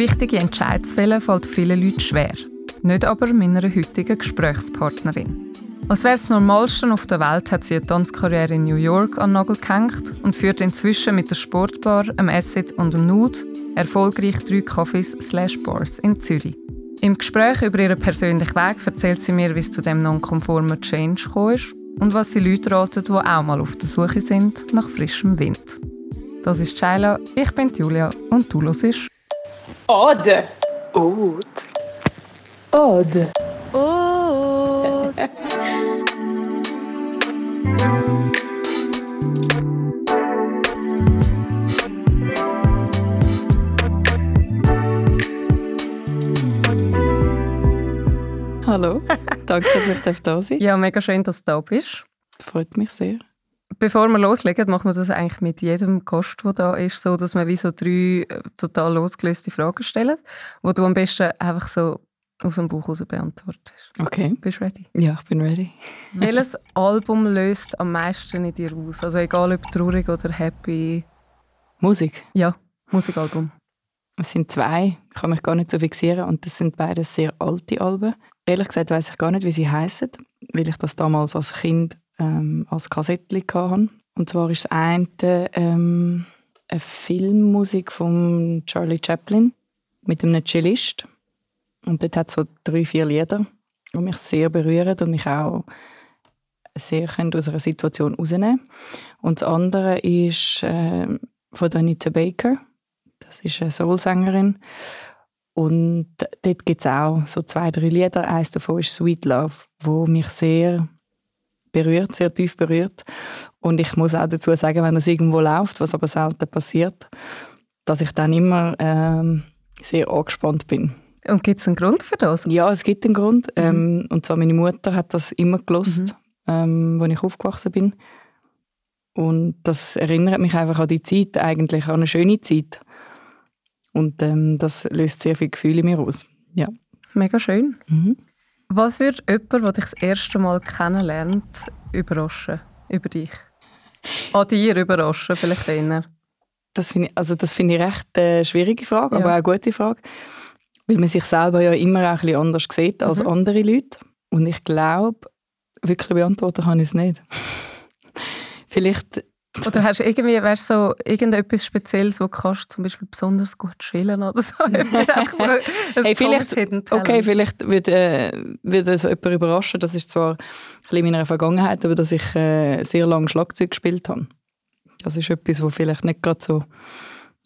Wichtige fällen fällt vielen Leuten schwer. Nicht aber meiner heutigen Gesprächspartnerin. Als wäre es Normalste auf der Welt, hat sie eine Tanzkarriere in New York an Nagel gehängt und führt inzwischen mit der Sportbar, einem Acid und einem Nude erfolgreich drei Cafés slash Bars in Zürich. Im Gespräch über ihren persönlichen Weg erzählt sie mir, wie es zu dem nonkonformen Change gekommen ist und was sie Leute raten, die auch mal auf der Suche sind nach frischem Wind. Das ist Shaila, ich bin Julia und du hörst Ode. Oud. Ode. Oud. Hallo, danke, dass ich da sein Ja, mega schön, dass du da bist. Freut mich sehr. Bevor wir loslegen, machen wir das eigentlich mit jedem Gast, der da ist, so, dass wir wie so drei äh, total losgelöste Fragen stellen, wo du am besten einfach so aus dem Buch heraus beantwortest. Okay. Bist du ready? Ja, ich bin ready. Welches Album löst am meisten in dir aus? Also egal ob traurig oder happy. Musik. Ja, Musikalbum. Es sind zwei, ich kann mich gar nicht so fixieren und das sind beide sehr alte Alben. Ehrlich gesagt weiß ich gar nicht, wie sie heißen, weil ich das damals als Kind ähm, als Kassettchen hatte. Und zwar ist das eine ähm, eine Filmmusik von Charlie Chaplin mit einem Cellist. Und dort hat es so drei, vier Lieder, die mich sehr berühren und mich auch sehr können aus einer Situation rausnehmen Und das andere ist äh, von Anita Baker. Das ist eine Soul-Sängerin. Und dort gibt es auch so zwei, drei Lieder. Eines davon ist Sweet Love, wo mich sehr berührt, sehr tief berührt. Und ich muss auch dazu sagen, wenn es irgendwo läuft, was aber selten passiert, dass ich dann immer ähm, sehr angespannt bin. Und gibt es einen Grund für das? Ja, es gibt einen Grund. Mhm. Ähm, und zwar meine Mutter hat das immer gelost, mhm. ähm, als ich aufgewachsen bin. Und das erinnert mich einfach an die Zeit, eigentlich an eine schöne Zeit. Und ähm, das löst sehr viele Gefühle in mir aus. Ja. Mega schön. Mhm. Was würde jemand, der dich das erste Mal kennenlernt, überraschen über dich? An dir überraschen, vielleicht eher? Das finde ich, also das find ich recht eine schwierige Frage, ja. aber auch eine gute Frage. Weil man sich selber ja immer auch ein bisschen anders sieht als mhm. andere Leute. Und ich glaube, wirklich beantworten kann ich es nicht. Vielleicht oder hast du irgendwie, wärst so irgendetwas Spezielles, wo du kannst, zum Beispiel besonders gut chillen oder so? hey, vielleicht, okay, vielleicht würde, äh, würde es jemand überraschen, das ist zwar ein bisschen in meiner Vergangenheit, aber dass ich äh, sehr lange Schlagzeug gespielt habe. Das ist etwas, was vielleicht nicht gerade so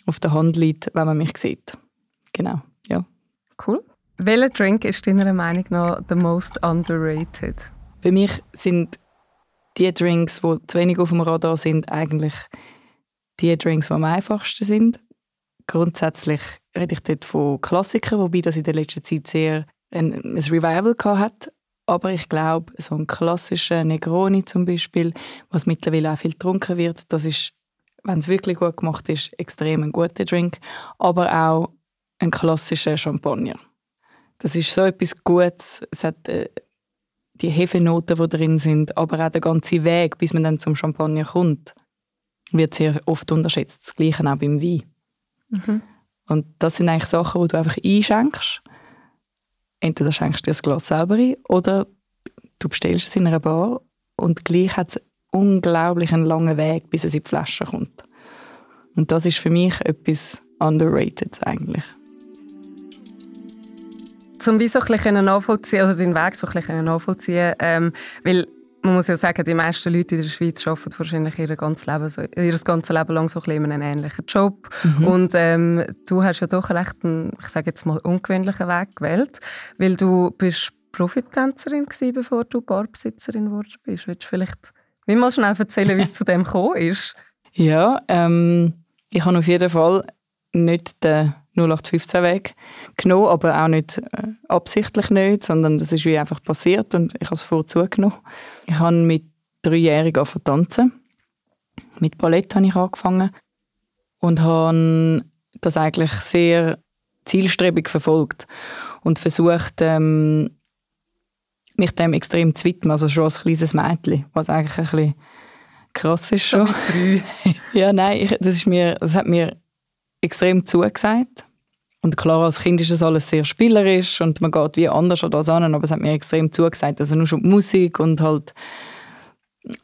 auf der Hand liegt, wenn man mich sieht. Genau, ja. Cool. Welcher Drink ist deiner Meinung nach the most underrated? Bei mir sind die Drinks, die zu wenig auf dem Radar sind, eigentlich die Drinks, die am einfachsten sind. Grundsätzlich rede ich dort von Klassikern, wobei das in der letzten Zeit sehr ein, ein Revival hat. Aber ich glaube, so ein klassischer Negroni zum Beispiel, was mittlerweile auch viel getrunken wird, das ist, wenn es wirklich gut gemacht ist, extrem ein guter Drink. Aber auch ein klassischer Champagner. Das ist so etwas Gutes. Es hat äh, die Hefenoten, die drin sind, aber auch der ganze Weg, bis man dann zum Champagner kommt, wird sehr oft unterschätzt. Das Gleiche auch beim Wein. Mhm. Und das sind eigentlich Sachen, die du einfach einschenkst. Entweder schenkst du dir das Glas selber ein oder du bestellst es in einer Bar und gleich hat es unglaublich einen langen Weg, bis es in die Flasche kommt. Und das ist für mich etwas underrated eigentlich um wie so ein bisschen nachvollziehen, also den Weg so ein bisschen nachvollziehen, ähm, weil man muss ja sagen, die meisten Leute in der Schweiz arbeiten wahrscheinlich ihr ganzes Leben, so, ihr ganzes Leben lang so ein bisschen einen ähnlichen Job. Mhm. Und ähm, du hast ja doch recht einen, ich sage jetzt mal, ungewöhnlichen Weg gewählt, weil du bist Profitänzerin gewesen, bevor du Barbesitzerin geworden bist. Willst du vielleicht wie mal schnell erzählen, wie es zu dem gekommen ist? Ja, ähm, ich habe auf jeden Fall nicht den 0815-Weg genommen, aber auch nicht äh, absichtlich nicht, sondern das ist wie einfach passiert und ich habe es vorzugenommen. Ich habe mit dreijährig angefangen tanzen. Mit Ballett habe ich angefangen und habe das eigentlich sehr zielstrebig verfolgt und versucht, ähm, mich dem extrem zu widmen, also schon als kleines Mädchen, was eigentlich ein bisschen krass ist schon. drei. ja, nein, ich, das, ist mir, das hat mir extrem zugesagt. Und klar, als Kind ist das alles sehr spielerisch und man geht wie anders an das an, aber es hat mir extrem zugesagt, also nur schon die Musik und halt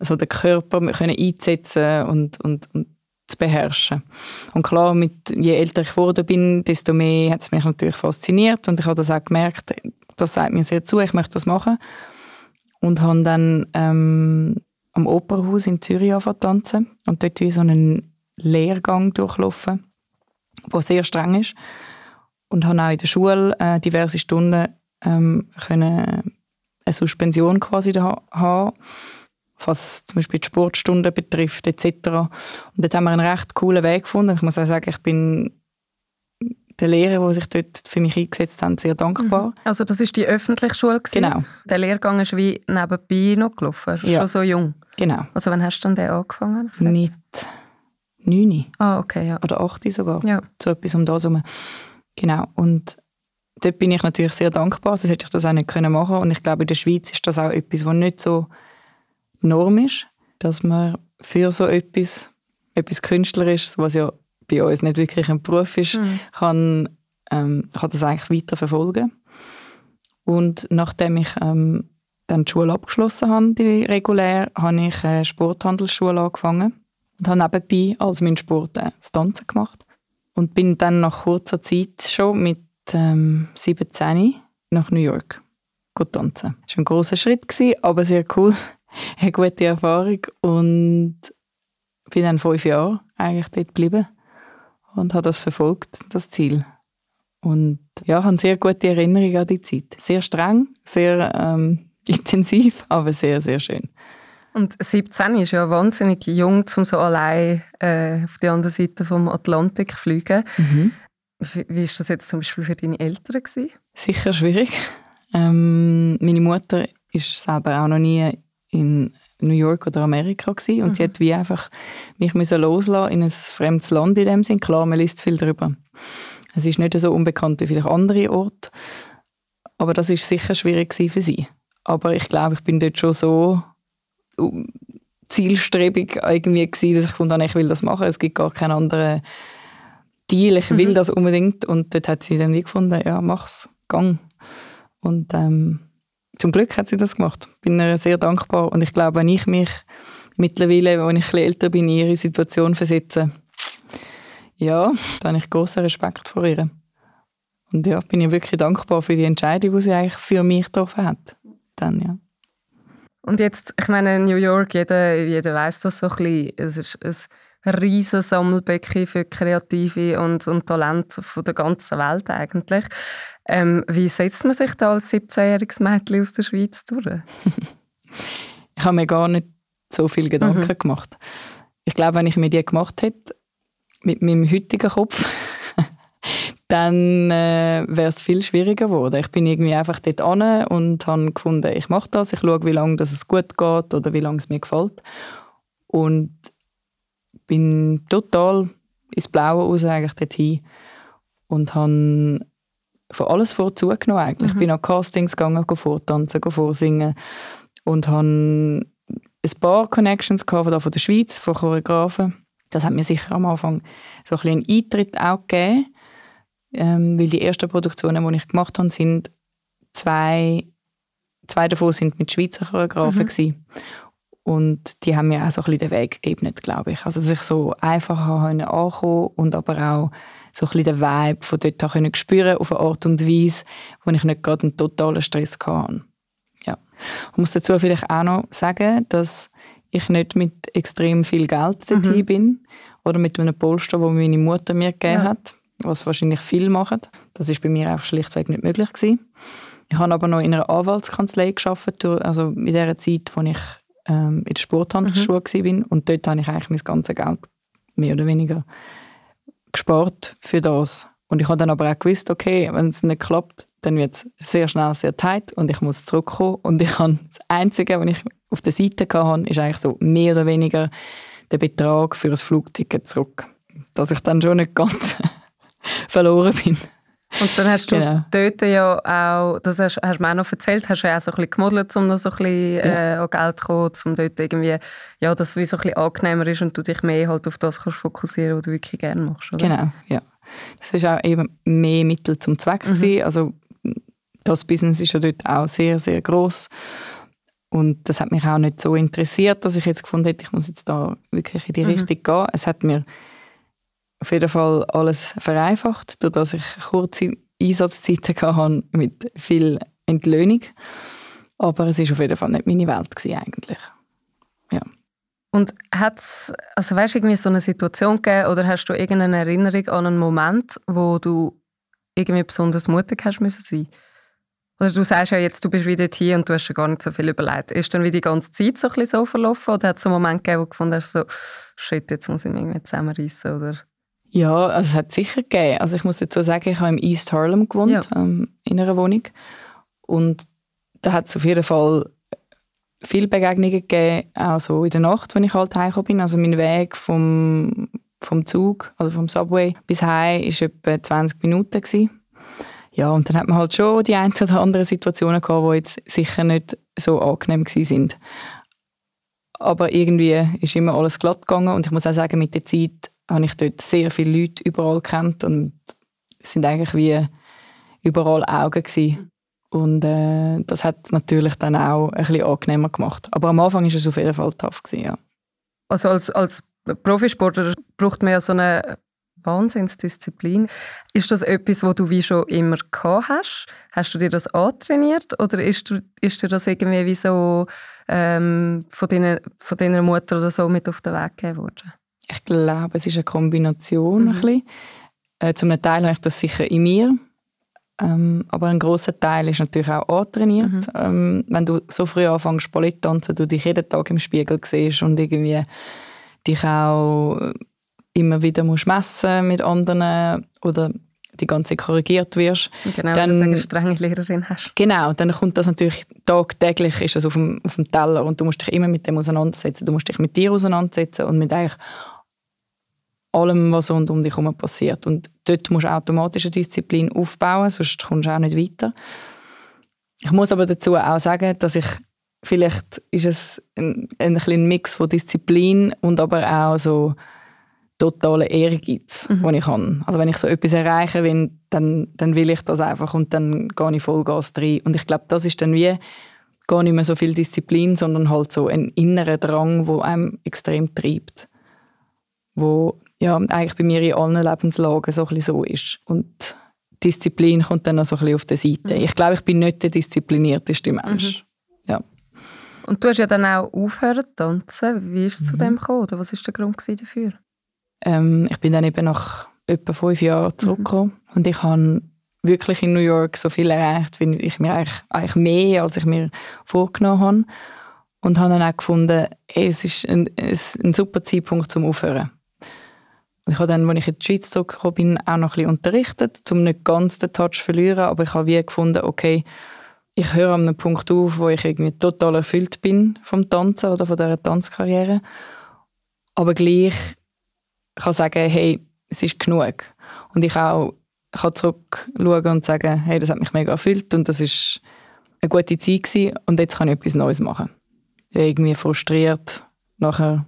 so den Körper können einsetzen und, und, und zu beherrschen. Und klar, mit, je älter ich geworden bin, desto mehr hat es mich natürlich fasziniert und ich habe das auch gemerkt, das sagt mir sehr zu, ich möchte das machen. Und habe dann ähm, am Opernhaus in Zürich angefangen tanzen und dort wie so einen Lehrgang durchlaufen, der sehr streng ist. Und habe auch in der Schule äh, diverse Stunden ähm, können eine Suspension quasi haben was zum Beispiel die Sportstunden betrifft etc. Und dort haben wir einen recht coolen Weg gefunden. Ich muss auch sagen, ich bin den Lehrern, die sich dort für mich eingesetzt haben, sehr dankbar. Mhm. Also das ist die öffentliche Schule? Gewesen. Genau. Der Lehrgang ist wie nebenbei noch gelaufen? Ja. Schon so jung? Genau. Also wann hast du dann den angefangen? Mit neun. Ah, okay, ja. Oder acht sogar. Ja. So etwas um das herum. Genau. Und dort bin ich natürlich sehr dankbar, sonst hätte ich das auch nicht machen können Und ich glaube, in der Schweiz ist das auch etwas, was nicht so Norm ist, dass man für so etwas, etwas Künstlerisches, was ja bei uns nicht wirklich ein Beruf ist, mhm. kann, ähm, kann das eigentlich weiter verfolgen. Und nachdem ich ähm, dann die Schule abgeschlossen habe, die regulär, habe ich eine Sporthandelsschule angefangen und habe nebenbei als mein Sport äh, das Tanzen gemacht. Und bin dann nach kurzer Zeit schon mit ähm, 17 nach New York tanzen. Das war ein großer Schritt, aber sehr cool eine gute Erfahrung und bin dann fünf Jahre eigentlich dort geblieben und habe das verfolgt, das Ziel. Und ja, habe sehr gute Erinnerungen an die Zeit. Sehr streng, sehr ähm, intensiv, aber sehr, sehr schön. Und 17 ist ja wahnsinnig jung, um so allein äh, auf die andere Seite vom Atlantik zu fliegen. Mhm. Wie, ist das jetzt zum Beispiel für deine Eltern gewesen? Sicher schwierig. Ähm, meine Mutter ist selber auch noch nie in New York oder Amerika gewesen, und mhm. sie hat wie einfach mich müssen loslassen in ein fremdes Land in dem Sinn. Klar, man liest viel darüber. Es ist nicht so unbekannt wie vielleicht andere Orte, aber das ist sicher schwierig für sie. Aber ich glaube, ich bin dort schon so zielstrebig irgendwie gewesen, dass ich fand, ich will das machen. Es gibt gar keinen anderen Deal. Ich will mhm. das unbedingt. Und dort hat sie dann wie gefunden, ja, mach's, gang. Und ähm, zum Glück hat sie das gemacht. Bin ihr sehr dankbar und ich glaube, wenn ich mich mittlerweile, wenn ich ein älter bin, in ihre Situation versetze, ja, dann habe ich großen Respekt vor ihr. Und ja, bin ihr wirklich dankbar für die Entscheidung, die sie eigentlich für mich getroffen hat. Dann, ja. Und jetzt, ich meine, New York, jeder, jeder weiß das so ein bisschen, es ist ein riesen Sammelbecken für Kreative und, und Talente von der ganzen Welt eigentlich. Ähm, wie setzt man sich da als 17-jähriges Mädchen aus der Schweiz durch? ich habe mir gar nicht so viel Gedanken mhm. gemacht. Ich glaube, wenn ich mir die gemacht hätte, mit meinem heutigen Kopf, dann äh, wäre es viel schwieriger geworden. Ich bin irgendwie einfach dort an und habe gefunden, ich mache das, ich schaue, wie lange es gut geht oder wie lange es mir gefällt. Und bin total ins Blaue aus eigentlich dorthin und habe von alles vorzugenommen eigentlich. Mhm. Ich bin an Castings gegangen, vortanzen, vorsingen und habe ein paar Connections gehabt, von der Schweiz, von Choreografen. Das hat mir sicher am Anfang so ein einen Eintritt auch gegeben, ähm, weil die ersten Produktionen, die ich gemacht habe, sind zwei, zwei davon sind mit Schweizer Choreografen mhm. Und die haben mir auch so ein bisschen den Weg gegeben, glaube ich. Also, dass ich so einfach ankommen und aber auch so ein bisschen den Vibe von dort können spüren auf eine Art und Weise, wo ich nicht gerade einen totalen Stress hatte. Ja. Ich muss dazu vielleicht auch noch sagen, dass ich nicht mit extrem viel Geld dort mhm. bin oder mit einem Polster, das meine Mutter mir gegeben ja. hat, was wahrscheinlich viel machen. Das ist bei mir einfach schlichtweg nicht möglich gewesen. Ich habe aber noch in einer Anwaltskanzlei geschafft, also in der Zeit, als ich ähm, in der Sporthandelsschule mhm. war. Und dort habe ich eigentlich mein ganzes Geld mehr oder weniger gespart für das. Und ich habe dann aber auch gewusst, okay, wenn es nicht klappt, dann wird es sehr schnell sehr tight und ich muss zurückkommen. Und ich habe das Einzige, was ich auf der Seite hatte, ist eigentlich so mehr oder weniger der Betrag für ein Flugticket zurück. Dass ich dann schon nicht ganz verloren bin. Und dann hast du genau. dort ja auch, das hast, hast du mir auch noch erzählt, hast du ja auch so ein bisschen gemodelt, um noch so ein bisschen ja. äh, an Geld zu kommen, um dort irgendwie, ja, dass es wie so ein bisschen angenehmer ist und du dich mehr halt auf das kannst fokussieren, was du wirklich gerne machst, oder? Genau, ja. Das war auch eben mehr Mittel zum Zweck. Mhm. gewesen. Also das Business ist ja dort auch sehr, sehr groß und das hat mich auch nicht so interessiert, dass ich jetzt gefunden hätte, ich muss jetzt da wirklich in die Mhm. Richtung gehen. Es hat mir auf jeden Fall alles vereinfacht, dadurch dass ich kurze Einsatzzeiten hatte mit viel Entlöhnung. Aber es ist auf jeden Fall nicht meine Welt eigentlich. Und hat's, also weißt irgendwie so eine Situation gegeben oder hast du irgendeine Erinnerung an einen Moment, wo du irgendwie besonders mutig hast müssen sein? Oder du sagst ja jetzt, du bist wieder hier und du hast schon gar nicht so viel überlegt. Ist dann wie die ganze Zeit so ein bisschen so verlaufen oder hat es einen Moment gegeben, wo du gefunden hast, so, shit, jetzt muss ich mich irgendwie zusammenreißen oder? Ja, also es hat sicher gegeben. Also ich muss dazu sagen, ich habe im East Harlem gewohnt, Ja. ähm, in einer Wohnung. Und da hat es auf jeden Fall viele Begegnungen gegeben, auch so in der Nacht, wenn ich halt heimgekommen bin. Also mein Weg vom, vom Zug, also vom Subway bis heim, war etwa 20 Minuten. Gewesen. Ja, und dann hat man halt schon die ein oder andere Situationen gehabt, die jetzt sicher nicht so angenehm sind. Aber irgendwie ist immer alles glatt gegangen und ich muss auch sagen, mit der Zeit habe ich dort sehr viele Leute überall kennt und es sind eigentlich wie überall Augen gewesen. Und äh, das hat natürlich dann auch ein bisschen angenehmer gemacht. Aber am Anfang ist es auf jeden Fall tough gewesen, ja. Also als, als Profisportler braucht man ja so eine Wahnsinnsdisziplin. Ist das etwas, wo du wie schon immer gehabt hast? Hast du dir das antrainiert oder ist, du, ist dir das irgendwie wie so ähm, von, deiner, von deiner Mutter oder so mit auf den Weg gegeben worden? Ich glaube, es ist eine Kombination. Mhm. Ein bisschen. Äh, zum Teil habe ich das sicher in mir. Ähm, aber ein großer Teil ist natürlich auch antrainiert. Mhm. Ähm, wenn du so früh anfängst Ballett tanzen, du dich jeden Tag im Spiegel siehst und irgendwie dich auch äh, immer wieder musst messen mit anderen oder die ganze Zeit korrigiert wirst. Genau, Dann- dass du eine strenge Lehrerin hast. Genau, dann kommt das natürlich tagtäglich ist das auf dem, auf dem Teller und du musst dich immer mit dem auseinandersetzen. Du musst dich mit dir auseinandersetzen und mit eigentlich allem, was rund um dich herum passiert. Und dort musst du automatisch eine Disziplin aufbauen, sonst kommst du auch nicht weiter. Ich muss aber dazu auch sagen, dass ich vielleicht ist es ein, ein, ein Mix von Disziplin und aber auch so totalen Ehrgeiz, Mhm. den ich habe. Also wenn ich so etwas erreichen will, dann, dann will ich das einfach und dann gehe ich Vollgas rein. Und ich glaube, das ist dann wie gar nicht mehr so viel Disziplin, sondern halt so ein innerer Drang, wo einem extrem treibt. Wo ja eigentlich bei mir in allen Lebenslagen so ein so ist. Und Disziplin kommt dann noch so ein bisschen auf der Seite. Mhm. Ich glaube, ich bin nicht der disziplinierteste Mensch. Und du hast ja dann auch aufgehört zu tanzen. Wie ist es zu Mhm. dem gekommen? Oder was war der Grund dafür? Ähm, ich bin dann eben nach etwa fünf Jahren zurückgekommen und ich habe wirklich in New York so viel erreicht, wie ich mir eigentlich, eigentlich mehr, als ich mir vorgenommen habe. Und habe dann auch gefunden, es ist ein, ein super Zeitpunkt zum Aufhören. Ich habe dann, als ich in die Schweiz zurückgekommen bin, auch noch ein bisschen unterrichtet, um nicht ganz den Touch zu verlieren, aber ich habe wie gefunden, okay, ich höre an einem Punkt auf, wo ich irgendwie total erfüllt bin vom Tanzen oder von dieser Tanzkarriere. Aber gleich kann sagen, hey, es ist genug. Und ich auch kann zurückschauen und sagen, hey, das hat mich mega erfüllt und das ist eine gute Zeit gewesen und jetzt kann ich etwas Neues machen. Irgendwie frustriert nachher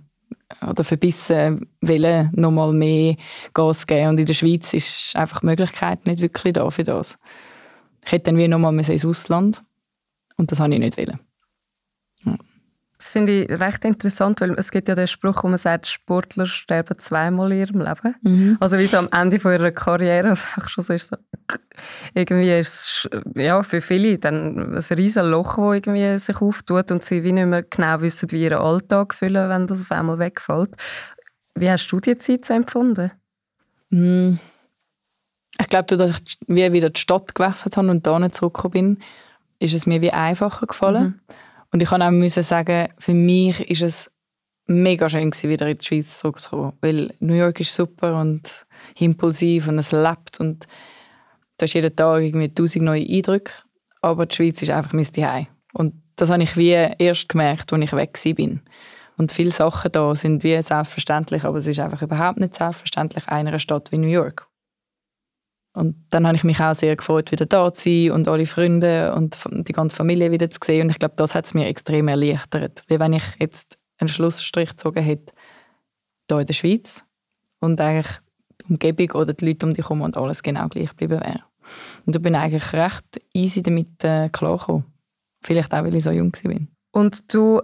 oder verbissen wollen, nochmal mehr Gas geben. Und in der Schweiz ist einfach die Möglichkeit nicht wirklich da für das. Ich hätte dann wie nochmal ins Ausland und das habe ich nicht wollen. Das finde ich recht interessant, weil es gibt ja den Spruch, wo man sagt, Sportler sterben zweimal in ihrem Leben. Also wie so am Ende von ihrer Karriere, was auch schon so ist, so, irgendwie ist es ja, für viele dann ein riesen Loch, das irgendwie sich auftut und sie wie nicht mehr genau wissen, wie ihren Alltag füllen, wenn das auf einmal wegfällt. Wie hast du die Zeit so empfunden? Mm. Ich glaube, dass ich wie wieder die Stadt gewechselt habe und da nicht zurückgekommen bin, ist es mir wie einfacher gefallen. Mhm. Und ich kann auch müssen sagen, für mich ist es mega schön gewesen, wieder in die Schweiz zurückzukommen, weil New York ist super und impulsiv und es lebt und da ist jeden Tag irgendwie tausend neue Eindrücke, aber die Schweiz ist einfach mein Zuhause. Und das habe ich wie erst gemerkt, als ich weg bin. Und viele Sachen da sind wie selbstverständlich, aber es ist einfach überhaupt nicht selbstverständlich in einer Stadt wie New York. Und dann habe ich mich auch sehr gefreut, wieder da zu sein und alle Freunde und die ganze Familie wieder zu sehen. Und ich glaube, das hat es mir extrem erleichtert. Wie wenn ich jetzt einen Schlussstrich gezogen hätte, hier in der Schweiz und eigentlich die Umgebung oder die Leute um dich herum und alles genau gleich geblieben wäre. Und ich bin eigentlich recht easy damit äh, klargekommen. Vielleicht auch, weil ich so jung war. Und du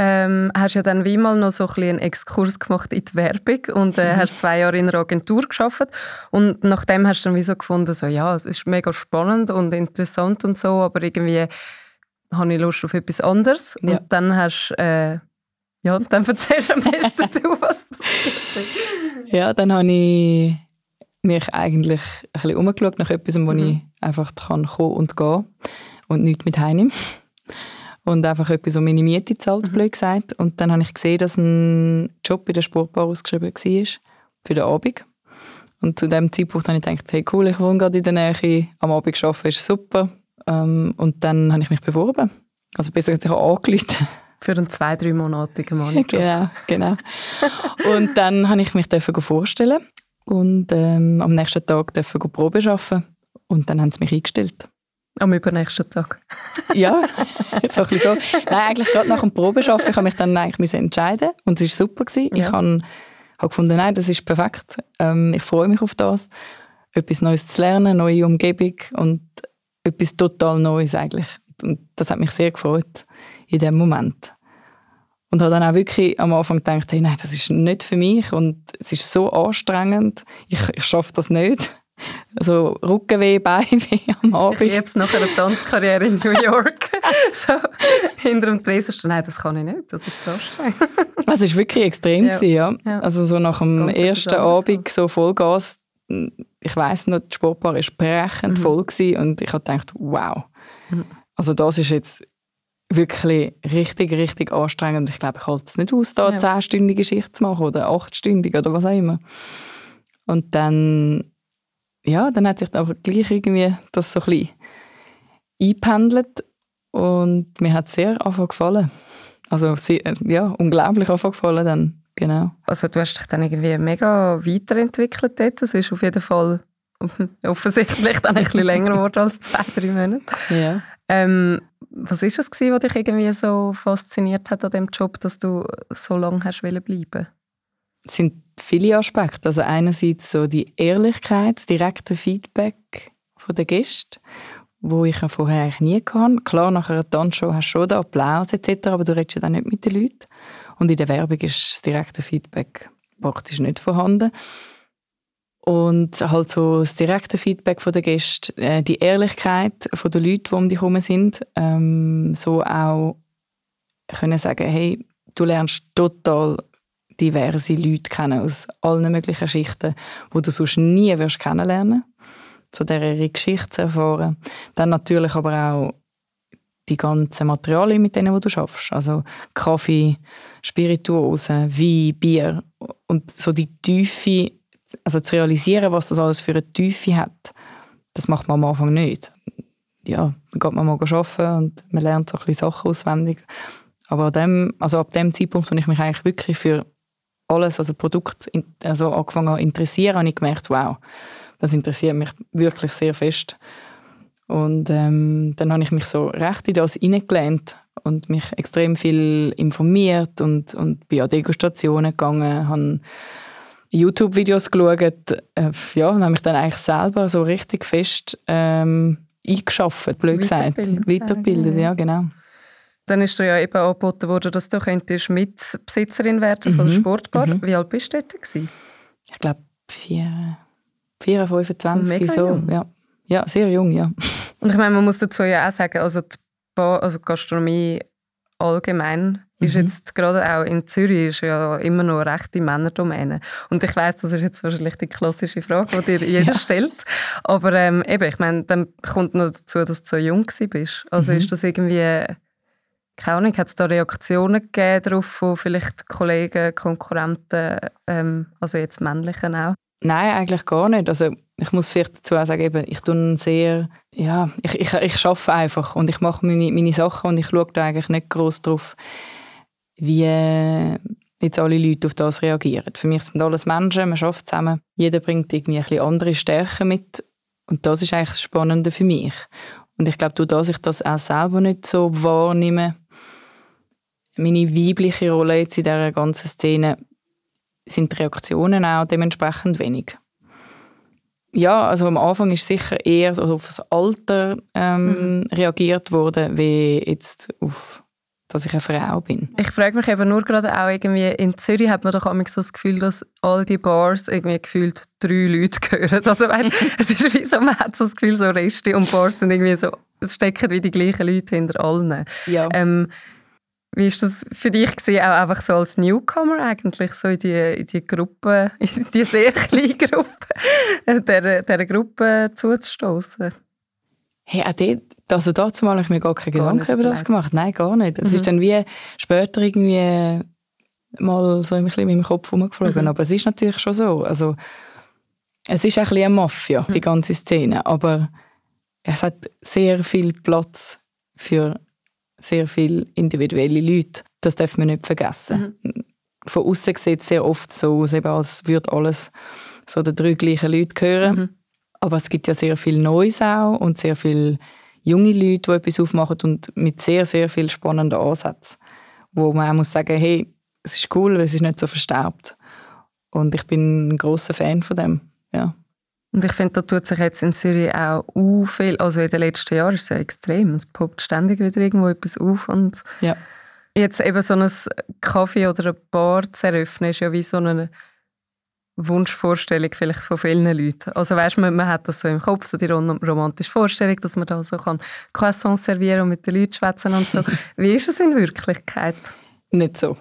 ähm, hast ja dann wie mal noch so ein bisschen einen Exkurs gemacht in die Werbung und äh, mhm. hast zwei Jahre in einer Agentur geschafft und nachdem hast du dann wie so gefunden, so ja, es ist mega spannend und interessant und so, aber irgendwie habe ich Lust auf etwas anderes ja. und dann hast äh, ja, und dann erzählst du am besten du, was passiert Ja, dann habe ich mich eigentlich ein bisschen umgeschaut nach etwas, wo mhm. ich einfach kann kommen und gehen und nichts mit heimnehmen und einfach etwas um meine Miete zahlt, mhm. blöd gesagt. Und dann habe ich gesehen, dass ein Job in der Sportbar ausgeschrieben war für den Abend. Und zu dem Zeitpunkt habe ich gedacht, hey cool, ich wohne gerade in der Nähe, am Abend arbeiten ist super. Ähm, und dann habe ich mich beworben. Also besser gesagt, ich habe angerufen. Für einen zwei-, dreimonatigen Monijob. genau, genau. und dann habe ich mich vorstellen und ähm, am nächsten Tag dürfen Probe arbeiten. Und dann haben sie mich eingestellt. Am übernächsten Tag. ja, so ein so. Nein, eigentlich gerade nach dem Probeschaffen, ich habe mich dann eigentlich entscheiden und es war super. Gewesen. Ja. Ich habe, habe gefunden, nein, das ist perfekt. Ähm, ich freue mich auf das. Etwas Neues zu lernen, neue Umgebung und etwas total Neues eigentlich. Und das hat mich sehr gefreut in dem Moment. Und habe dann auch wirklich am Anfang gedacht, hey, nein, das ist nicht für mich und es ist so anstrengend, ich, ich schaffe das nicht. Also Rückenweh, Beinweh am Abend. Ich es nach einer Tanzkarriere in New York. so, hinter dem Tresen stehen, nein, das kann ich nicht, das ist zu anstrengend. Es war wirklich extrem, ja. Gewesen, ja. Also so nach dem Ganz ersten Abend so Vollgas, ich weiss noch, die Sportbar war brechend mhm. voll gewesen und ich habe gedacht, wow, mhm. also das ist jetzt wirklich richtig, richtig anstrengend. Ich glaube, ich halte es nicht aus, da ja. 10-stündige Schicht zu machen oder 8-stündige oder was auch immer. Und dann ja, dann hat sich aber gleich irgendwie das so ein bisschen eingependelt und mir hat es sehr einfach gefallen. Also sehr, ja, unglaublich einfach gefallen dann, genau. Also du hast dich dann irgendwie mega weiterentwickelt dort. Das ist auf jeden Fall offensichtlich dann ein bisschen länger geworden als zwei, drei Monate. Ja. Ähm, was ist es was dich irgendwie so fasziniert hat an dem Job, dass du so lange hast bleiben? Es sind viele Aspekte. Also einerseits so die Ehrlichkeit, das direkte Feedback von den Gästen, wo ich ja vorher nie hatte. Klar, nach einer Tanzshow hast du schon den Applaus etc., aber du redest ja dann nicht mit den Leuten. Und in der Werbung ist das direkte Feedback praktisch nicht vorhanden. Und halt so das direkte Feedback von den Gästen, äh, die Ehrlichkeit von den Leuten, die um dich herum sind, ähm, so auch können sagen, hey, du lernst total diverse Leute kennen aus allen möglichen Schichten, wo du sonst nie wirst kennenlernen zu ihre Geschichte zu erfahren. Dann natürlich aber auch die ganzen Materialien, mit denen du schaffst. Also Kaffee, Spirituosen, Wein, Bier und so die Tiefe, also zu realisieren, was das alles für eine Tiefe hat, das macht man am Anfang nicht. Ja, dann geht man mal arbeiten und man lernt so ein bisschen Sachen auswendig. Aber dem, also ab dem Zeitpunkt, wo ich mich eigentlich wirklich für alles, also Produkt, also angefangen zu interessieren, habe ich gemerkt, wow, das interessiert mich wirklich sehr fest. Und ähm, dann habe ich mich so recht in das hineingelernt und mich extrem viel informiert und, und bin an Degustationen gegangen, habe YouTube-Videos geschaut, äh, ja, und habe mich dann eigentlich selber so richtig fest ähm, eingeschafft, blöd gesagt. Weiterbildet, ja, genau. Dann ist dir ja eben angeboten worden, dass du könntest Mitbesitzerin werden von der mhm. Sportbar. Mhm. Wie alt bist du dort? Gewesen? Ich glaube, 4, 4 25, so. Jung. Ja. ja, sehr jung, ja. Und ich meine, man muss dazu ja auch sagen, also die Bar, also Gastronomie allgemein mhm. ist jetzt gerade auch in Zürich ist ja immer noch rechte Männerdomäne. Und ich weiß, das ist jetzt wahrscheinlich die klassische Frage, die dir jeder ja. stellt. Aber ähm, eben, ich meine, dann kommt noch dazu, dass du so jung bist. Also mhm. ist das irgendwie keine Ahnung, hat es da Reaktionen gegeben darauf von vielleicht Kollegen, Konkurrenten, ähm, also jetzt männlichen auch? Nein, eigentlich gar nicht. Also ich muss vielleicht dazu auch sagen, eben, ich tue sehr, ja, ich, ich, ich arbeite einfach und ich mache meine, meine Sachen und ich schaue da eigentlich nicht groß drauf, wie jetzt alle Leute auf das reagieren. Für mich sind alles Menschen, man arbeitet zusammen. Jeder bringt irgendwie ein bisschen andere Stärken mit und das ist eigentlich das Spannende für mich. Und ich glaube, dass ich das auch selber nicht so wahrnehme, meine weibliche Rolle jetzt in dieser ganzen Szene sind die Reaktionen auch dementsprechend wenig. ja, also am Anfang ist sicher eher so auf das Alter ähm, reagiert worden, wie jetzt auf dass ich eine Frau bin. Ich frage mich eben nur gerade auch irgendwie, in Zürich hat man doch immer so das Gefühl, dass all die Bars irgendwie gefühlt drei Leute gehören. Also weißt, es ist wie so, man hat so das Gefühl, so Reste und Bars sind irgendwie so, es stecken wie die gleichen Leute hinter allen. Ja. Ähm, wie ist das für dich gewesen, auch einfach so als Newcomer eigentlich, so in die, in die Gruppe, in die sehr kleine Gruppe, dieser, dieser Gruppe zuzustoßen? Hey, auch dort, also dazu habe ich mir gar keine Gar Gedanken nicht über das gemacht. Nein, gar nicht. Es Mhm. ist dann wie später irgendwie mal so ein bisschen in meinem Kopf rumgeflogen. Mhm. Aber es ist natürlich schon so. Also, es ist ein bisschen eine Mafia, Mhm. die ganze Szene. Aber es hat sehr viel Platz für sehr viele individuelle Leute. Das darf man nicht vergessen. Von außen sieht es sehr oft so aus, als würde alles so den drei gleichen Leuten gehören. Mhm. Aber es gibt ja sehr viel Neues auch und sehr viele junge Leute, die etwas aufmachen und mit sehr, sehr viel spannenden Ansätzen. Wo man auch muss sagen, hey, es ist cool, weil es ist nicht so verstaubt. Und ich bin ein großer Fan von dem. Ja. Und ich finde, da tut sich jetzt in Zürich auch u viel, also in den letzten Jahren ist es ja extrem, es poppt ständig wieder irgendwo etwas auf und Ja. jetzt eben so ein Kaffee oder eine Bar zu eröffnen, ist ja wie so eine Wunschvorstellung vielleicht von vielen Leuten. Also weißt, man, man hat das so im Kopf, so die rom- romantische Vorstellung, dass man da so kann Croissants servieren und mit den Leuten schwätzen und so. Wie ist es in Wirklichkeit? Nicht so.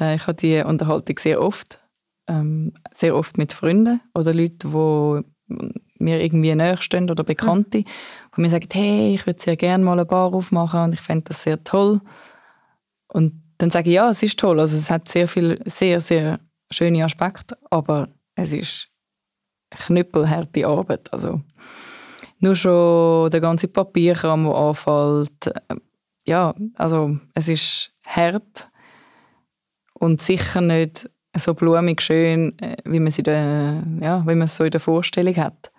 Äh, Ich habe die Unterhaltung sehr oft. Ähm, sehr oft mit Freunden oder Leuten, die mir irgendwie näher stehen oder Bekannte, die mir sagen, hey, ich würde sehr gerne mal eine Bar aufmachen und ich fände das sehr toll. Und dann sage ich, ja, es ist toll. Also es hat sehr viel, sehr, sehr schöne Aspekte, aber es ist knüppelharte Arbeit. Also nur schon der ganze Papierkram, der anfällt. äh, Ja, also es ist hart und sicher nicht so blumig schön, äh, wie man, sie da, ja, wie man es so in der Vorstellung hat.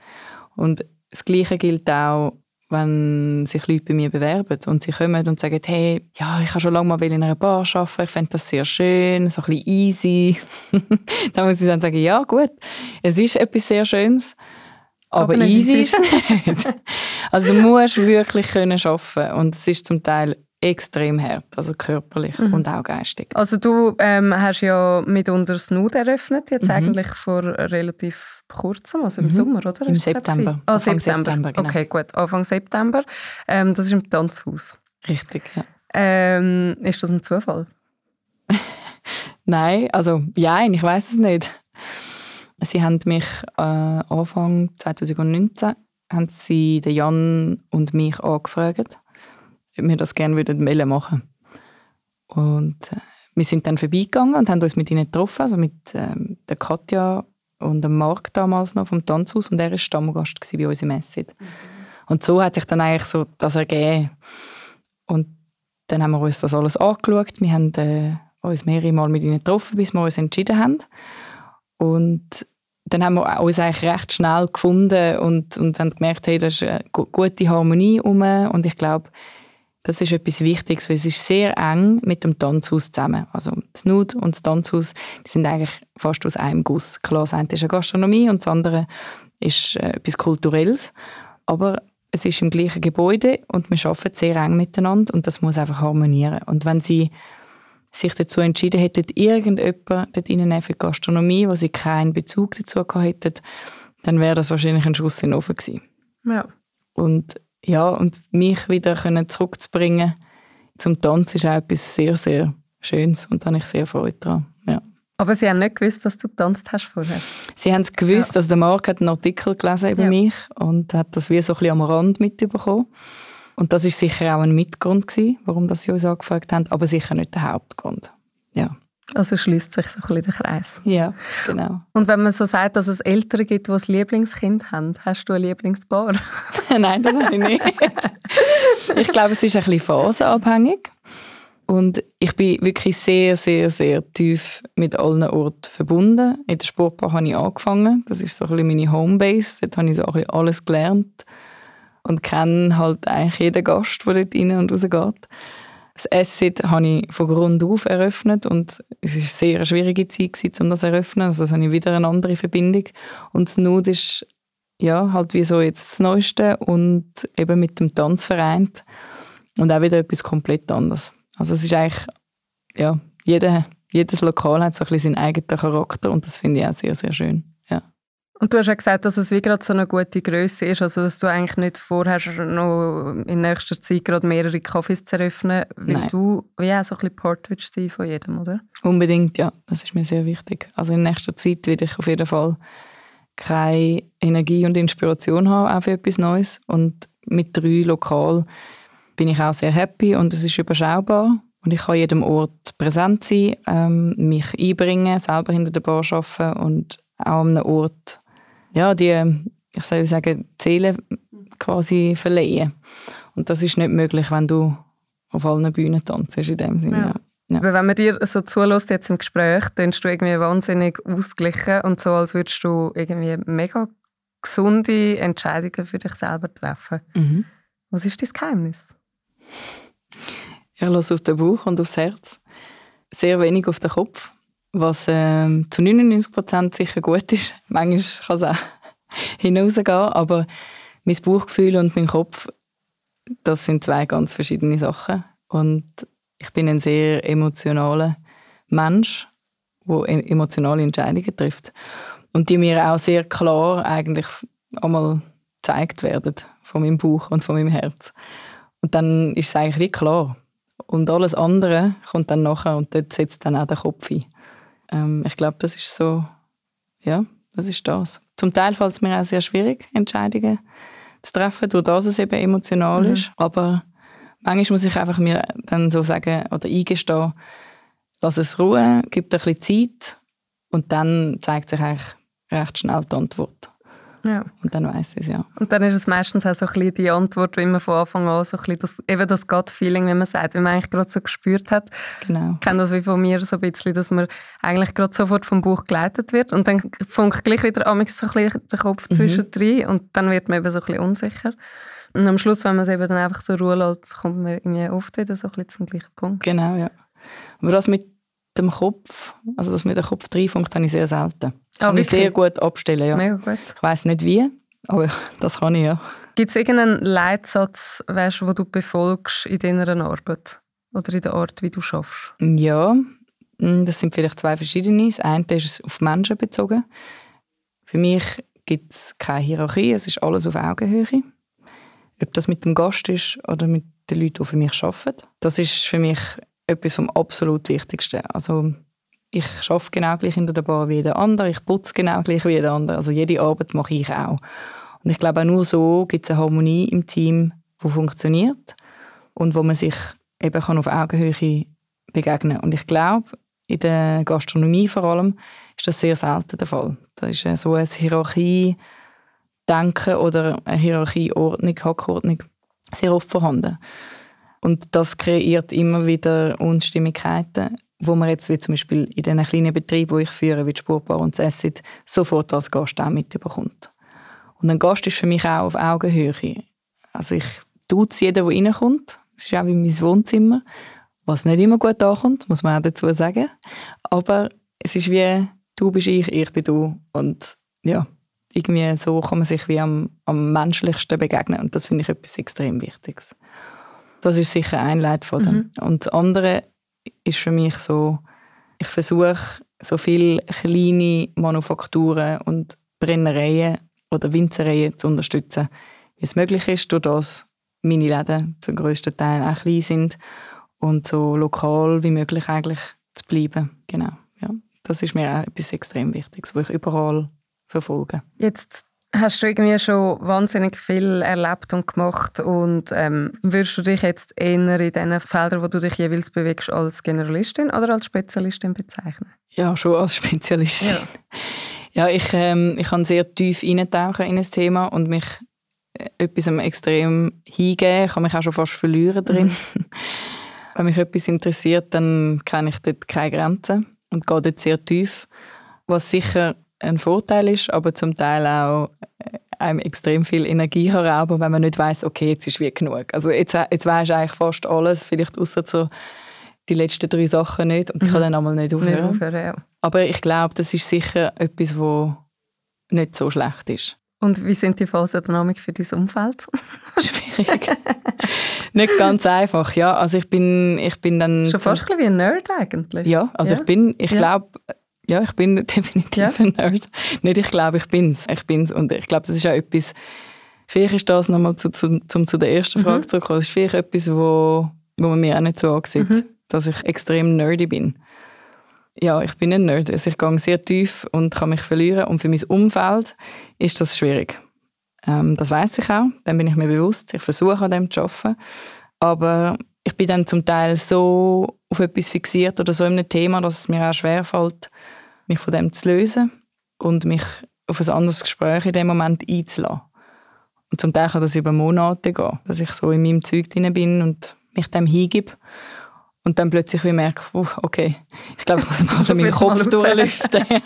Und das Gleiche gilt auch, wenn sich Leute bei mir bewerben und sie kommen und sagen, hey, ja, ich habe schon lange mal in einer Bar arbeiten, ich fände das sehr schön, so ein bisschen easy. dann muss ich dann sagen, ja gut, es ist etwas sehr Schönes, aber, Aber easy. ist es nicht. also du musst wirklich können arbeiten und es ist zum Teil extrem hart, also körperlich Mhm. und auch geistig. Also du ähm, hast ja mitunter Snood eröffnet, jetzt Mhm. eigentlich vor relativ kurzem, also im Mhm. Sommer, oder? Im September. Ah, Anfang September. September, genau. Okay, gut. Anfang September. Ähm, das ist im Tanzhaus. Richtig, ja. Ähm, ist das ein Zufall? Nein, also ja, ich weiß es nicht. Sie haben mich äh, Anfang 2019 haben sie den Jan und mich angefragt, ob wir das gerne würden machen. Und äh, wir sind dann vorbeigegangen und haben uns mit ihnen getroffen, also mit ähm, der Katja und dem Marc damals noch vom Tanzhaus und er war Stammgast bei uns im Asset. Und so hat sich dann eigentlich so das ergeben. Und dann haben wir uns das alles angeschaut. Wir haben äh, uns mehrere Mal mit ihnen getroffen, bis wir uns entschieden haben. Und dann haben wir uns eigentlich recht schnell gefunden und, und haben gemerkt, hey, da ist eine gu- gute Harmonie rum. Und ich glaube, das ist etwas Wichtiges, weil es ist sehr eng mit dem Tanzhaus zusammen. Also das Nud und das Tanzhaus die sind eigentlich fast aus einem Guss. Klar, das eine ist eine Gastronomie und das andere ist äh, etwas Kulturelles. Aber es ist im gleichen Gebäude und wir arbeiten sehr eng miteinander und das muss einfach harmonieren. Und wenn sie sich dazu entschieden hätten, irgendjemand dort reinzunehmen für die Gastronomie, wo sie keinen Bezug dazu hätten, dann wäre das wahrscheinlich ein Schuss in den Ofen gewesen. Ja. Und ja, und mich wieder können zurückzubringen zum Tanz ist auch etwas sehr, sehr Schönes und da habe ich sehr Freude daran. Ja. Aber sie haben nicht gewusst, dass du getanzt hast vorher. Sie haben es gewusst, dass der Marc hat einen Artikel gelesen über Ja. mich und hat das wie so ein bisschen am Rand mitbekommen. Und das ist sicher auch ein Mitgrund gewesen, warum das sie uns angefragt haben, aber sicher nicht der Hauptgrund. Ja, Also schließt sich so ein bisschen der Kreis. ja genau. Und wenn man so sagt, dass es Eltern gibt, die ein Lieblingskind haben, hast du ein Lieblingspaar? Nein, das habe ich nicht. ich glaube, es ist ein bisschen phasenabhängig. Und ich bin wirklich sehr, sehr, sehr tief mit allen Orten verbunden. In der Sportbar habe ich angefangen. Das ist so ein bisschen meine Homebase. Dort habe ich so ein bisschen alles gelernt. Und kenne halt eigentlich jeden Gast, der dort rein und raus geht. Das Asset habe ich von Grund auf eröffnet und es war eine sehr schwierige Zeit, um das zu eröffnen. Also habe ich wieder eine andere Verbindung. Und das Nude ist ja, halt wie so jetzt das Neueste und eben mit dem Tanz vereint und auch wieder etwas komplett anderes. Also es ist eigentlich, ja, jeder, jedes Lokal hat so ein bisschen seinen eigenen Charakter und das finde ich auch sehr, sehr schön. Und du hast ja gesagt, dass es wie gerade so eine gute Größe ist, also dass du eigentlich nicht vorhast, noch in nächster Zeit gerade mehrere Cafés zu eröffnen, weil Nein. du wie auch so ein bisschen Part willst sein von jedem, oder? Unbedingt, ja. Das ist mir sehr wichtig. Also in nächster Zeit werde ich auf jeden Fall keine Energie und Inspiration haben auch für etwas Neues. Und mit drei Lokal bin ich auch sehr happy und es ist überschaubar. Und ich kann an jedem Ort präsent sein, ähm, mich einbringen, selber hinter der Bar arbeiten und auch an einem Ort, ja, die, ich soll sagen, Seele quasi verleihen. Und das ist nicht möglich, wenn du auf allen Bühnen tanzt, in dem Sinne. Ja. Ja. Weil wenn man dir so zulässt jetzt im Gespräch, dann du irgendwie wahnsinnig ausgeglichen und so, als würdest du irgendwie mega gesunde Entscheidungen für dich selber treffen. Mhm. Was ist dein Geheimnis? Ich lasse auf den Bauch und aufs Herz. Sehr wenig auf den Kopf, was ähm, zu 99% sicher gut ist. Manchmal kann es auch hinausgehen, aber mein Bauchgefühl und mein Kopf, das sind zwei ganz verschiedene Sachen. Und ich bin ein sehr emotionaler Mensch, der emotionale Entscheidungen trifft. Und die mir auch sehr klar eigentlich einmal gezeigt werden von meinem Bauch und von meinem Herz. Und dann ist es eigentlich wie klar. Und alles andere kommt dann nachher und dort setzt dann auch der Kopf ein. Ähm, ich glaube, das ist so, ja, das ist das. Zum Teil fällt es mir auch sehr schwierig, Entscheidungen zu treffen, durch das es eben emotional Mhm. ist. Aber manchmal muss ich einfach mir dann so sagen oder eingestehen, lass es ruhen, gib dir ein bisschen Zeit und dann zeigt sich eigentlich recht schnell die Antwort. Ja. Und dann weiß ich es, ja. Und dann ist es meistens auch so ein bisschen die Antwort, wie man von Anfang an so ein bisschen das, eben das Gut-Feeling, wie man sagt, wie man eigentlich gerade so gespürt hat. Genau. Ich kenne das wie von mir so ein bisschen, dass man eigentlich gerade sofort vom Buch geleitet wird und dann funkt gleich wieder amigs so ein bisschen der Kopf Mhm. zwischendrin und dann wird man eben so ein bisschen unsicher. Und am Schluss, wenn man es eben dann einfach so ruhen lässt, kommt man irgendwie oft wieder so ein bisschen zum gleichen Punkt. Genau, ja. Aber das mit dem Kopf, also das mit dem Kopf reinfunkt, habe ich sehr selten. Das Ah, kann ich wirklich? sehr gut abstellen, ja. Mega gut. Ich weiß nicht wie, aber das kann ich, ja. Gibt es irgendeinen Leitsatz, weißt, wo du befolgst in deiner Arbeit? Oder in der Art, wie du schaffst? Ja, mm, das sind vielleicht zwei verschiedene. Das eine ist auf Menschen bezogen. Für mich gibt es keine Hierarchie, es ist alles auf Augenhöhe. Ob das mit dem Gast ist oder mit den Leuten, die für mich arbeiten. Das ist für mich etwas vom absolut Wichtigsten. Also ich arbeite genau gleich hinter der Bar wie jeder andere, ich putze genau gleich wie jeder andere. Also jede Arbeit mache ich auch. Und ich glaube, auch nur so gibt es eine Harmonie im Team, die funktioniert und wo man sich eben kann auf Augenhöhe begegnen Und ich glaube, in der Gastronomie vor allem ist das sehr selten der Fall. Da ist äh, so eine Hierarchie-Denken oder eine Hierarchieordnung, Hackordnung sehr oft vorhanden. Und das kreiert immer wieder Unstimmigkeiten, wo man jetzt, wie zum Beispiel in diesen kleinen Betrieben, die ich führe, wie Spurbar und das sofort als Gast auch mitbekommt. Und ein Gast ist für mich auch auf Augenhöhe. Also ich tue es jedem, der reinkommt. Es ist auch wie mein Wohnzimmer, was nicht immer gut ankommt, muss man auch dazu sagen. Aber es ist wie, du bist ich, ich bin du. Und ja, irgendwie so kann man sich wie am, am menschlichsten begegnen. Und das finde ich etwas extrem Wichtiges. Das ist sicher ein Leitfaden. Mhm. Und das andere ist für mich so, ich versuche so viele kleine Manufakturen und Brennereien oder Winzereien zu unterstützen, wie es möglich ist, durch das meine Läden zum grössten Teil auch klein sind und so lokal wie möglich eigentlich zu bleiben. Genau, ja. Das ist mir auch etwas extrem Wichtiges, was ich überall verfolge. Jetzt hast du irgendwie schon wahnsinnig viel erlebt und gemacht und ähm, würdest du dich jetzt eher in den Feldern, wo du dich jeweils bewegst, als Generalistin oder als Spezialistin bezeichnen? Ja, schon als Spezialistin. Ja. Ja, ich, ähm, ich kann sehr tief eintauchen in ein Thema und mich äh, etwas extrem hingeben. Ich kann mich auch schon fast verlieren drin. Wenn mich etwas interessiert, dann kenne ich dort keine Grenzen und gehe dort sehr tief. Was sicher ein Vorteil ist, aber zum Teil auch äh, einem extrem viel Energie kann rauben, wenn man nicht weiß, okay, jetzt ist wie genug. Also jetzt, jetzt weisst du eigentlich fast alles, vielleicht außer so die letzten drei Sachen nicht und ich Mhm. kann dann einmal nicht aufhören. Nicht aufhören, ja. Aber ich glaube, das ist sicher etwas, wo nicht so schlecht ist. Und wie sind die Phasen für dein Umfeld? Schwierig. Nicht ganz einfach, ja. Also ich bin, ich bin dann... Schon fast ein wie ein Nerd eigentlich. Ja, also Ja. ich bin, ich Ja. glaube, ja, ich bin definitiv Ja. ein Nerd. Nicht, ich glaube, ich bin's. Ich bin's. Und ich glaube, das ist auch etwas, vielleicht ist das nochmal zu, zu, zum zu der ersten Mhm. Frage zurückkommen, das ist vielleicht etwas, wo, wo man mir auch nicht so ansieht, Mhm. dass ich extrem nerdy bin. Ja, ich bin ein Nerd. Also ich gehe sehr tief und kann mich verlieren. Und für mein Umfeld ist das schwierig. Ähm, das weiß ich auch, dann bin ich mir bewusst. Ich versuche an dem zu arbeiten. Aber ich bin dann zum Teil so auf etwas fixiert oder so in einem Thema, dass es mir auch schwerfällt, mich von dem zu lösen und mich auf ein anderes Gespräch in dem Moment einzulassen. Und zum Teil kann das über Monate gehen, dass ich so in meinem Zeug drin bin und mich dem hingebe. Und dann plötzlich wie merke, uh, okay, ich glaube, ich muss mal meinen Kopf durchlüften.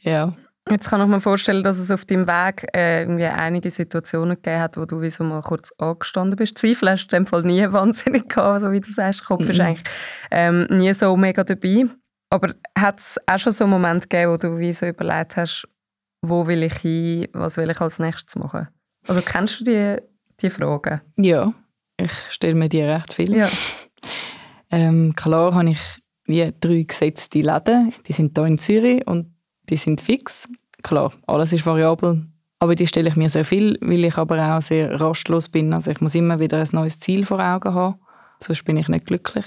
ja. Jetzt kann ich mir vorstellen, dass es auf deinem Weg äh, irgendwie einige Situationen gegeben hat, wo du wie so mal kurz angestanden bist. Zweifel hast du in dem Fall nie wahnsinnig gehabt, so wie du sagst. Kopf ist Mhm. eigentlich ähm, nie so mega dabei. Aber hat es auch schon so einen Moment gegeben, wo du wie so überlegt hast, wo will ich hin, was will ich als nächstes machen? Also kennst du die, die Fragen? ja, ich stelle mir die recht viel. Ja. Ähm, klar habe ich wie drei gesetzte Läden. Die sind hier in Zürich und die sind fix. Klar, alles ist variabel. Aber die stelle ich mir sehr viel, weil ich aber auch sehr rastlos bin. Also ich muss immer wieder ein neues Ziel vor Augen haben. Sonst bin ich nicht glücklich.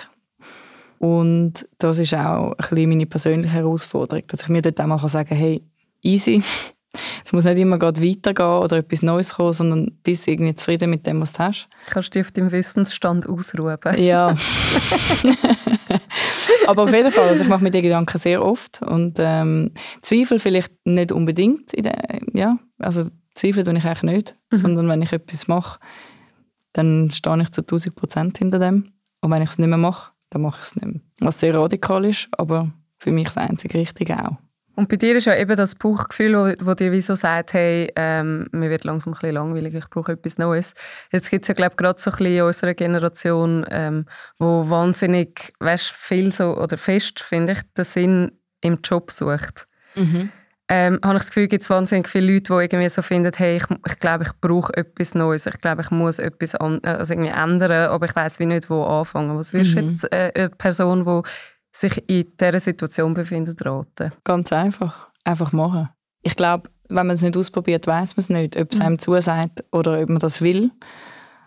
Und das ist auch ein bisschen meine persönliche Herausforderung, dass ich mir dort auch mal sagen kann, hey, easy, es muss nicht immer gerade weitergehen oder etwas Neues kommen, sondern bist irgendwie zufrieden mit dem, was du hast. Kannst du dich auf deinem Wissensstand ausruhen? Ja. Aber auf jeden Fall, also ich mache mir die Gedanken sehr oft und ähm, Zweifel vielleicht nicht unbedingt. In der, ja, also Zweifel tue ich eigentlich nicht, Mhm. sondern wenn ich etwas mache, dann stehe ich zu 1000 Prozent hinter dem. Und wenn ich es nicht mehr mache, dann mache ich es nicht mehr. Was sehr radikal ist, aber für mich das einzig Richtige auch. Und bei dir ist ja eben das Bauchgefühl, wo, wo dir wie so sagt, hey, ähm, mir wird langsam ein bisschen langweilig, ich brauche etwas Neues. Jetzt gibt es ja, glaube ich, gerade so ein bisschen in unserer Generation, ähm, wo wahnsinnig, weißt, viel so, oder fest, finde ich, den Sinn im Job sucht. Ähm, habe ich das Gefühl, gibt es wahnsinnig viele Leute, die irgendwie so finden, hey, ich, ich glaube, ich brauche etwas Neues, ich glaube, ich muss etwas an, äh, also irgendwie ändern, aber ich weiß wie nicht, wo anfangen. Was würdest du Mhm. jetzt äh, eine Person, die sich in dieser Situation befindet, raten? Ganz einfach. Einfach machen. Ich glaube, wenn man es nicht ausprobiert, weiß man es nicht, ob es Mhm. einem zusagt oder ob man das will.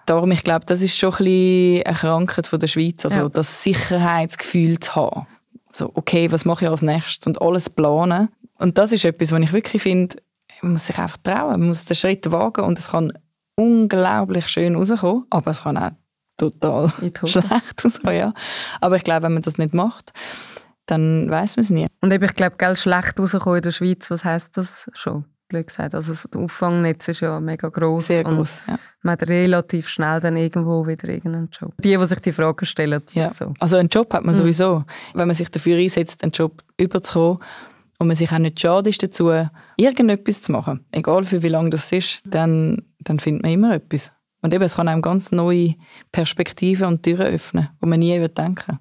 Darum, ich glaube, das ist schon ein bisschen eine Krankheit von der Schweiz, also Ja. das Sicherheitsgefühl zu haben. So, okay, was mache ich als nächstes und alles planen. Und das ist etwas, was ich wirklich finde, man muss sich einfach trauen, man muss den Schritt wagen und es kann unglaublich schön rauskommen, aber es kann auch total schlecht rauskommen, ja. Aber ich glaube, wenn man das nicht macht, dann weiß man es nie. Und eben, ich glaube, gell, schlecht rauskommen in der Schweiz, was heisst das schon? Blöd gesagt. Also das Auffangnetz ist ja mega gross Sehr und groß, ja. man hat relativ schnell dann irgendwo wieder irgendeinen Job. Die, die sich die Frage stellen. Ja. So. Also einen Job hat man Mhm. sowieso. Wenn man sich dafür einsetzt, einen Job überzukommen und man sich auch nicht schade ist dazu, irgendetwas zu machen, egal für wie lange das ist, dann, dann findet man immer etwas. Und eben, es kann einem ganz neue Perspektiven und Türen öffnen, wo man nie würde denken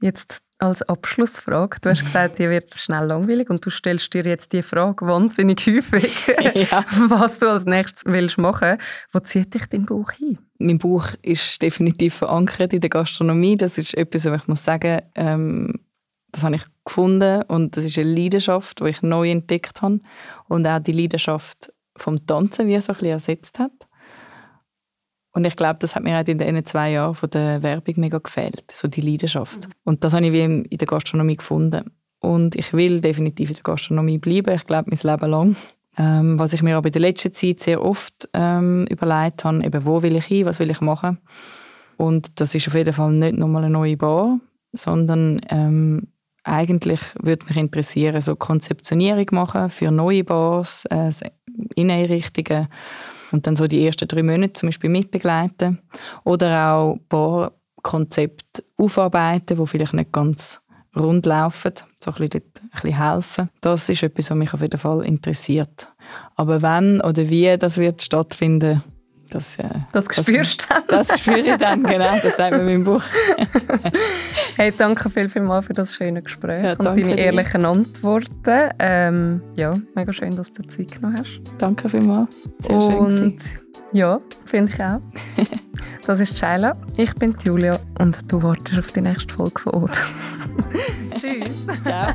Jetzt als Abschlussfrage. Du hast gesagt, dir wird schnell langweilig und du stellst dir jetzt die Frage wahnsinnig häufig, Ja. was du als nächstes willst machen. Wo zieht dich dein Bauch hin? Mein Buch ist definitiv verankert in der Gastronomie. Das ist etwas, was ich muss sagen, ähm, das habe ich gefunden und das ist eine Leidenschaft, die ich neu entdeckt habe und auch die Leidenschaft vom Tanzen, wie es so ein bisschen ersetzt hat. Und ich glaube, das hat mir auch in den zwei Jahren von der Werbung mega gefehlt, so die Leidenschaft. Und das habe ich wie in der Gastronomie gefunden. Und ich will definitiv in der Gastronomie bleiben, ich glaube, mein Leben lang. Ähm, was ich mir aber in der letzten Zeit sehr oft ähm, überlegt habe, eben, wo will ich hin, was will ich machen. Und das ist auf jeden Fall nicht nochmal eine neue Bar, sondern ähm, eigentlich würde mich interessieren, so Konzeptionierung machen für neue Bars, äh, Inneneinrichtungen und dann so die ersten drei Monate zum Beispiel mitbegleiten oder auch Barkonzepte aufarbeiten, wo vielleicht nicht ganz rund laufen, so ein bisschen, ein bisschen helfen. Das ist etwas, was mich auf jeden Fall interessiert. Aber wann oder wie das wird stattfinden, Das, äh, Das spürst du dann. Das spüre ich dann, genau. Das sagt mir mein Buch. Hey, danke viel, viel mal für das schöne Gespräch Ja, und deine dir. ehrlichen Antworten. Ähm, ja, mega schön, dass du Zeit genommen hast. Danke vielmals. Sehr schön. und ja, finde ich auch. Das ist Shaila, ich bin Julia und du wartest auf die nächste Folge von Oda. Tschüss. Ciao.